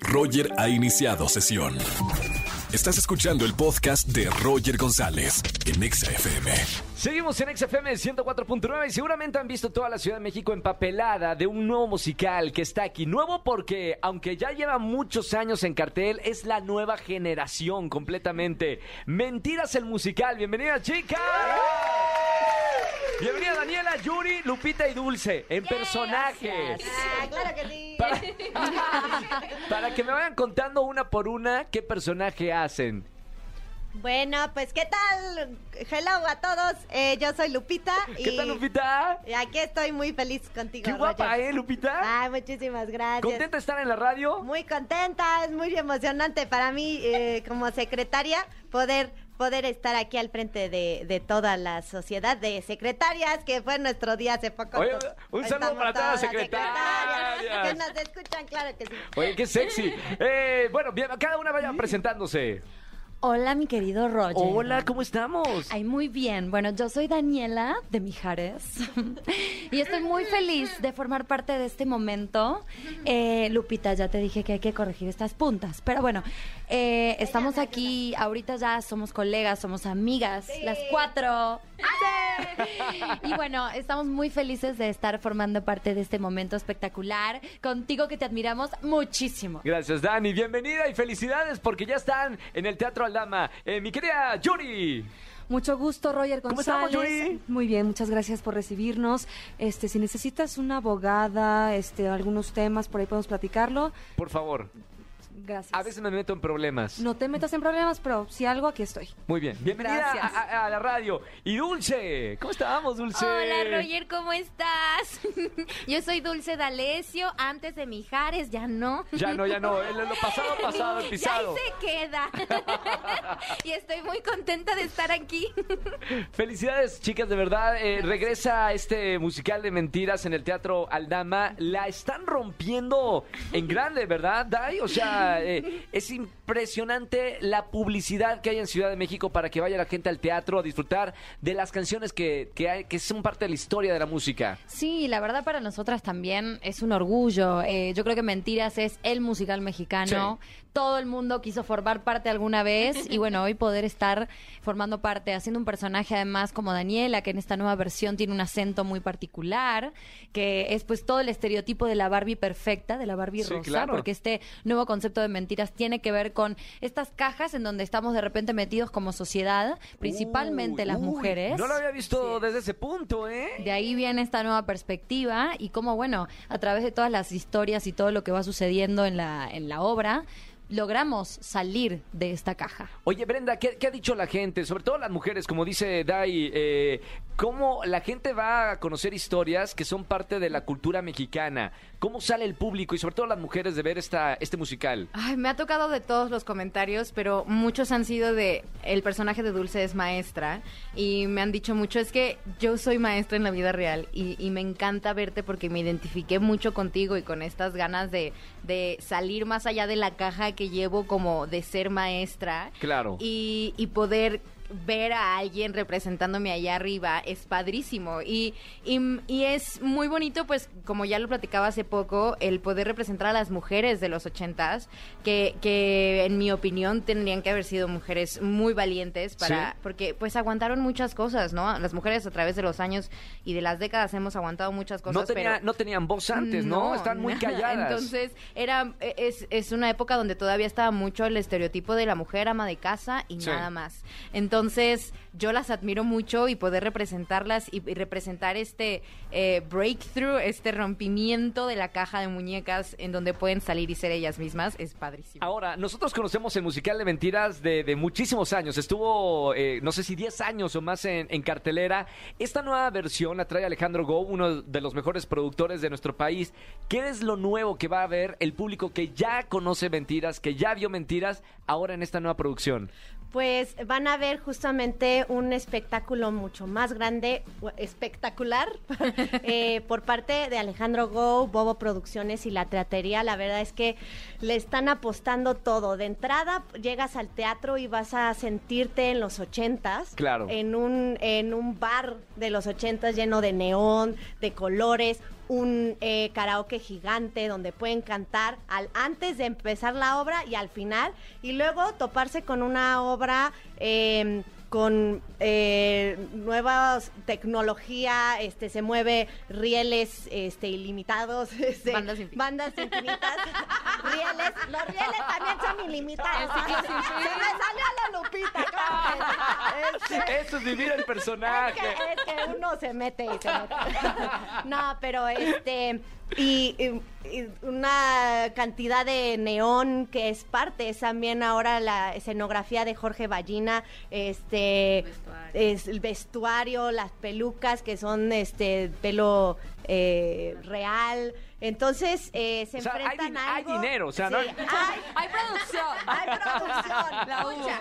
Roger ha iniciado sesión. Estás escuchando el podcast de Roger González en Exa FM. Seguimos en XFM 104.9 y seguramente han visto toda la Ciudad de México empapelada de un nuevo musical que está aquí. Nuevo porque, aunque ya lleva muchos años en cartel, es la nueva generación completamente. Mentiras el musical. Bienvenida, chicas. Bienvenida Daniela, Yuri, Lupita y Dulce en personajes. Ah, claro que sí. Para, para que me vayan contando una por una qué personaje hacen. Bueno, pues ¿qué tal? Hello a todos. Eh, yo soy Lupita. ¿Qué y- tal, Lupita? aquí estoy muy feliz contigo. Qué guapa, Roger. ¿eh, Lupita? Ay, muchísimas gracias. ¿Contenta de estar en la radio? Muy contenta, es muy emocionante para mí eh, como secretaria poder poder estar aquí al frente de, de toda la sociedad de secretarias, que fue nuestro día hace poco. Oye, Entonces, un saludo estamos para todas las secretarias secretarias. Que nos escuchan, claro que sí. Oye, qué sexy. Eh, bueno, bien, cada una vaya presentándose. Hola, mi querido Roger. Hola, ¿cómo estamos? Ay, muy bien. Bueno, yo soy Daniela de Mijares y estoy muy feliz de formar parte de este momento. Eh, Lupita, ya te dije que hay que corregir estas puntas, pero bueno, eh, estamos aquí, ahorita ya somos colegas, somos amigas, las cuatro. Y bueno, estamos muy felices de estar formando parte de este momento espectacular, contigo que te admiramos muchísimo. Gracias, Dani. Bienvenida y felicidades porque ya están en el Teatro Aldama. Eh, mi querida Yuri. Mucho gusto, Roger ¿Cómo González. estamos, Yuri? Muy bien, muchas gracias por recibirnos. Este, si necesitas una abogada, este, algunos temas, por ahí podemos platicarlo. Por favor, Gracias. a veces me meto en problemas. No te metas en problemas, pero si algo, aquí estoy. Muy bien. Bienvenida Gracias. a, a- a la radio. Y Dulce. ¿Cómo estamos, Dulce? Hola Roger, ¿cómo estás? Yo soy Dulce D'Alessio, antes de Mijares, ya no. Ya no, ya no. Lo pasado, pasado, el Ya pisado. ahí se queda. y estoy muy contenta de estar aquí. Felicidades, chicas, de verdad. Eh, regresa este musical de mentiras en el Teatro Aldama. La están rompiendo en grande, ¿verdad, Dai? O sea, eh, es impresionante la publicidad que hay en Ciudad de México para que vaya la gente al teatro a disfrutar de las canciones que, que, hay- que son parte de la historia de la música. Sí, la verdad para nosotras también es un orgullo. Eh, yo creo que Mentiras es el musical mexicano. Todo el mundo quiso formar parte alguna vez y bueno, hoy poder estar formando parte, haciendo un personaje además como Daniela, que en esta nueva versión tiene un acento muy particular, que es pues todo el estereotipo de la Barbie perfecta, de la Barbie Sí, rosa, claro. porque este nuevo concepto de Mentiras tiene que ver con estas cajas en donde estamos de repente metidos como sociedad, principalmente Uy, las uy, mujeres. No lo había visto desde ese punto, ¿eh? De ahí viene esta nueva perspectiva y cómo, bueno, a través de todas las historias y todo lo que va sucediendo en la, en la obra, logramos salir de esta caja. Oye, Brenda, ¿qué, qué ha dicho la gente? Sobre todo las mujeres, como dice Dai, eh, ¿cómo la gente va a conocer historias que son parte de la cultura mexicana? ¿Cómo sale el público y sobre todo las mujeres de ver esta, este musical? Ay, me ha tocado de todos los comentarios, pero muchos han sido de el personaje de Dulce es maestra y me han dicho mucho es que yo soy maestra en la vida real y, y me encanta verte porque me identifiqué mucho contigo y con estas ganas de, de salir más allá de la caja que llevo como de ser maestra Claro. y, y poder ver a alguien representándome allá arriba es padrísimo y, y, y es muy bonito pues como ya lo platicaba hace poco el poder representar a las mujeres de los ochentas que, que en mi opinión tendrían que haber sido mujeres muy valientes para Sí. porque pues aguantaron muchas cosas no las mujeres a través de los años y de las décadas hemos aguantado muchas cosas No, tenía- pero no tenían voz antes, ¿no? Están muy calladas. Entonces, era, es, es una época donde todavía estaba mucho el estereotipo de la mujer ama de casa y Sí. nada más. Entonces, yo las admiro mucho y poder representarlas y, representar este eh, breakthrough, este rompimiento de la caja de muñecas en donde pueden salir y ser ellas mismas, es padrísimo. Ahora, nosotros conocemos el musical de mentiras de, muchísimos años. Estuvo, eh, no sé si 10 años o más en, en cartelera. Esta nueva versión la trae Alejandro Go, uno de los mejores productores de nuestro país. ¿Qué es lo nuevo que va a ver el público que ya conoce mentiras, que ya vio mentiras, ahora en esta nueva producción? Pues van a ver justamente un espectáculo mucho más grande, espectacular, eh, por parte de Alejandro Go, Bobo Producciones y La Teatería. La verdad es que le están apostando todo. De entrada llegas al teatro y vas a sentirte en los ochentas. Claro. En un, en un bar de los ochentas lleno de neón, de colores un eh, karaoke gigante donde pueden cantar al, antes de empezar la obra y al final, y luego toparse con una obra... eh, con eh, nuevas tecnología, este se mueve rieles este ilimitados, este, Bandas infinitas. bandas infinitas, rieles, los rieles también son ilimitados. El ciclo Se me salió la Lupita. Este, Eso es vivir el es personaje. que, es que uno se mete y se mete. No, pero este. Y, y- y una cantidad de neón que es parte, es también ahora la escenografía de Jorge Ballina, este es el vestuario, las pelucas que son este pelo eh, real. Entonces eh, se O sea, hay enfrentan din- a hay algo- dinero, o sea, no hay- hay- Hay producción. hay producción, La.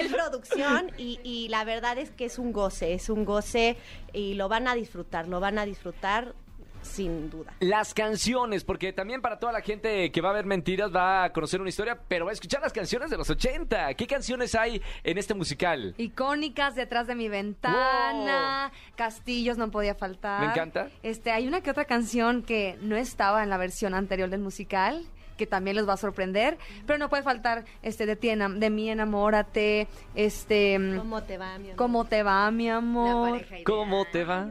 Hay producción y, y la verdad es que es un goce, es un goce y lo van a disfrutar, lo van a disfrutar sin duda. Las canciones, porque también para toda la gente que va a ver mentiras va a conocer una historia, pero va a escuchar las canciones de los 80. ¿Qué canciones hay en este musical? Icónicas detrás de mi ventana, castillos no podía faltar. Me encanta. Este, hay una que otra canción que no estaba en la versión anterior del musical que también les va a sorprender, pero no puede faltar este de ti de mí enamórate, este ¿Cómo te va, mi amor? cómo te va mi amor. pareja ideal. ¿Cómo te va?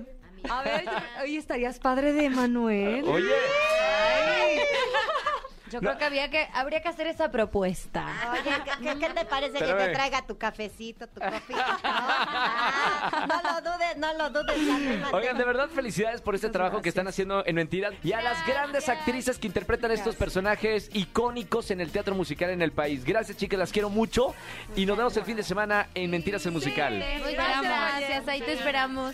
A ver, oye, estarías padre de Manuel. Oye, Yo creo que había que habría que hacer esa propuesta. Oye, ¿qué, qué- qué te parece que te traiga tu cafecito, tu copita? Ah, no lo dudes, no lo dudes. oigan, de verdad felicidades por este trabajo que están haciendo en Mentiras y a las grandes actrices que interpretan estos personajes icónicos en el teatro musical en el país. Gracias, chicas, las quiero mucho y nos vemos el fin de semana en Mentiras el musical. Muchas gracias, ahí te esperamos.